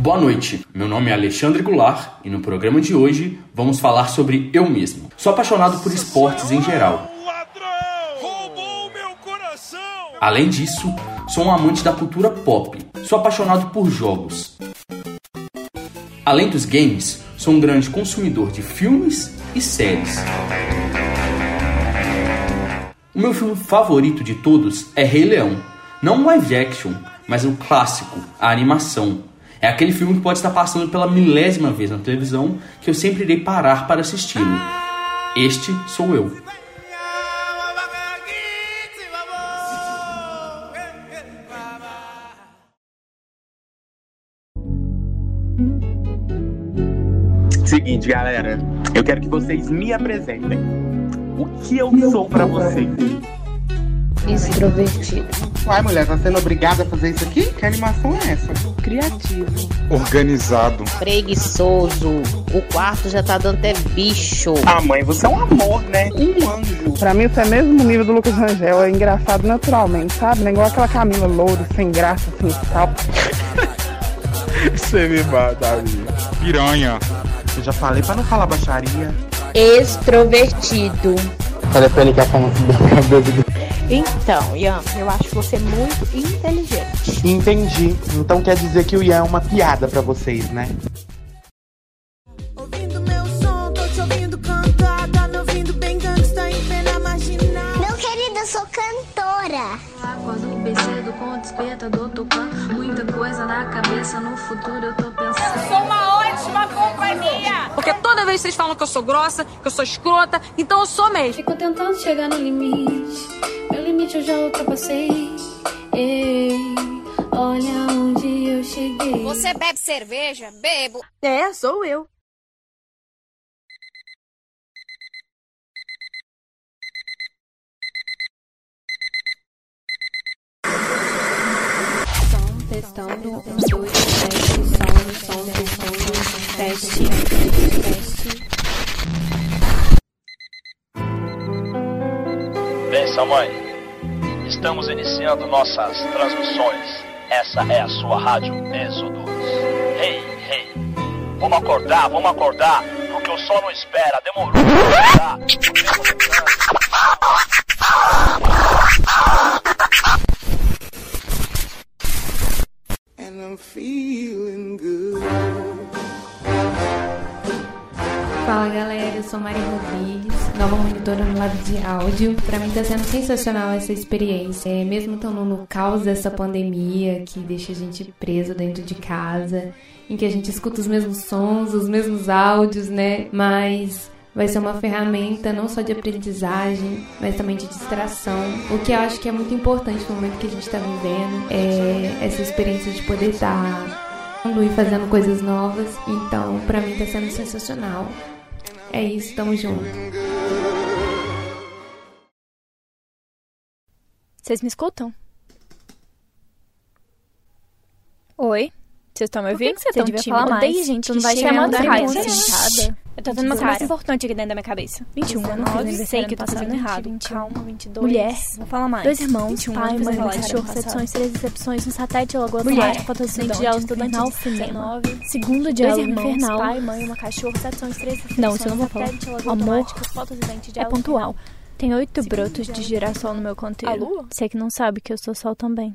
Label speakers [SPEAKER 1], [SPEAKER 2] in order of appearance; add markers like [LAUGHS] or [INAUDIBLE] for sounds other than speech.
[SPEAKER 1] Boa noite, meu nome é Alexandre Goulart e no programa de hoje vamos falar sobre eu mesmo. Sou apaixonado por esportes em geral. Além disso, sou um amante da cultura pop. Sou apaixonado por jogos. Além dos games, sou um grande consumidor de filmes e séries. O meu filme favorito de todos é Rei Leão. Não o live action, mas o clássico, a animação. É aquele filme que pode estar passando pela milésima vez na televisão que eu sempre irei parar para assisti-lo. Este sou eu.
[SPEAKER 2] Seguinte, galera, eu quero que vocês me apresentem. O que eu sou para vocês?
[SPEAKER 3] Extrovertido.
[SPEAKER 4] Uai, mulher, tá sendo obrigada a fazer isso aqui? Que animação é essa?
[SPEAKER 3] Criativo.
[SPEAKER 5] Organizado.
[SPEAKER 6] Preguiçoso. O quarto já tá dando até bicho.
[SPEAKER 2] Ah, mãe, você é um amor, né? Um anjo.
[SPEAKER 7] Pra mim, isso é mesmo nível do Lucas Rangel. É engraçado naturalmente, sabe? Não é igual aquela Camila Louro, sem graça, sem sal. [LAUGHS]
[SPEAKER 5] Você me mata, amigo. Piranha.
[SPEAKER 4] Eu já falei pra não falar baixaria.
[SPEAKER 3] Extrovertido.
[SPEAKER 7] Telefone que a fama da cabeça do...
[SPEAKER 8] Então, Ian, eu acho você muito inteligente.
[SPEAKER 4] Entendi. Então quer dizer que o Ian é uma piada pra vocês, né?
[SPEAKER 9] Ouvindo meu som, tô te ouvindo cantar, me ouvindo bem gangsta em plena marginal.
[SPEAKER 10] Meu querido, eu sou cantora.
[SPEAKER 11] Acordo bem cedo com o despertador tocando, muita coisa na cabeça, no futuro eu tô pensando.
[SPEAKER 12] Eu sou uma ótima companhia! Porque toda vez vocês falam que eu sou grossa, que eu sou escrota, então eu sou mesmo.
[SPEAKER 11] Fico tentando chegar no limite, limite eu já ultrapassei. Ei, olha onde eu cheguei.
[SPEAKER 13] Você bebe cerveja? Bebo.
[SPEAKER 8] É, sou eu.
[SPEAKER 11] Testando, um, dois, teste, som, som, testando, teste, teste.
[SPEAKER 14] Benção, mãe. Estamos iniciando nossas transmissões. Essa é a sua rádio Êxodos. Ei, ei. Vamos acordar, vamos acordar. Porque o sol não espera. Demorou acordar.
[SPEAKER 9] And I'm feeling
[SPEAKER 11] Fala galera, eu sou Mari Rodrigues, nova monitora no lado de áudio. Pra mim tá sendo sensacional essa experiência. É, mesmo estando no caos dessa pandemia que deixa a gente preso dentro de casa, em que a gente escuta os mesmos sons, os mesmos áudios, né? Mas vai ser uma ferramenta não só de aprendizagem, mas também de distração. O que eu acho que é muito importante no momento que a gente está vivendo é essa experiência de poder estar e fazendo coisas novas. Então, pra mim tá sendo sensacional. É isso, tamo junto.
[SPEAKER 8] Vocês me escutam? Vocês estão me ouvindo?
[SPEAKER 3] Por que que você é tão
[SPEAKER 8] devia
[SPEAKER 3] tímida?
[SPEAKER 8] falar
[SPEAKER 3] Odeio
[SPEAKER 8] mais.
[SPEAKER 3] gente
[SPEAKER 8] tu
[SPEAKER 3] que
[SPEAKER 8] não vai chamar da raiva. Eu tô tendo uma coisa importante aqui dentro da minha cabeça. 21
[SPEAKER 3] 19,
[SPEAKER 8] anos, sei que eu tô fazendo
[SPEAKER 3] 20,
[SPEAKER 8] errado.
[SPEAKER 3] 21,
[SPEAKER 8] Calma, 22.
[SPEAKER 3] Mulher,
[SPEAKER 8] Vou falar mais.
[SPEAKER 3] Dois irmãos,
[SPEAKER 8] 21
[SPEAKER 3] pai, mãe, cachorro, seções, três recepções, um satélite, lagoa automática, fotossíntese,
[SPEAKER 8] estudante,
[SPEAKER 3] estudante
[SPEAKER 8] infernal,
[SPEAKER 3] de cinema.
[SPEAKER 8] 19.
[SPEAKER 3] Segundo
[SPEAKER 8] Dois
[SPEAKER 3] diálogo
[SPEAKER 8] irmãos,
[SPEAKER 3] infernal.
[SPEAKER 8] pai, mãe, uma cachorro, seções, três recepções.
[SPEAKER 3] Não, isso eu não vou falar. Amor é pontual. Tem oito brotos de girassol no meu
[SPEAKER 8] lua?
[SPEAKER 3] Você que não sabe que eu sou sol também.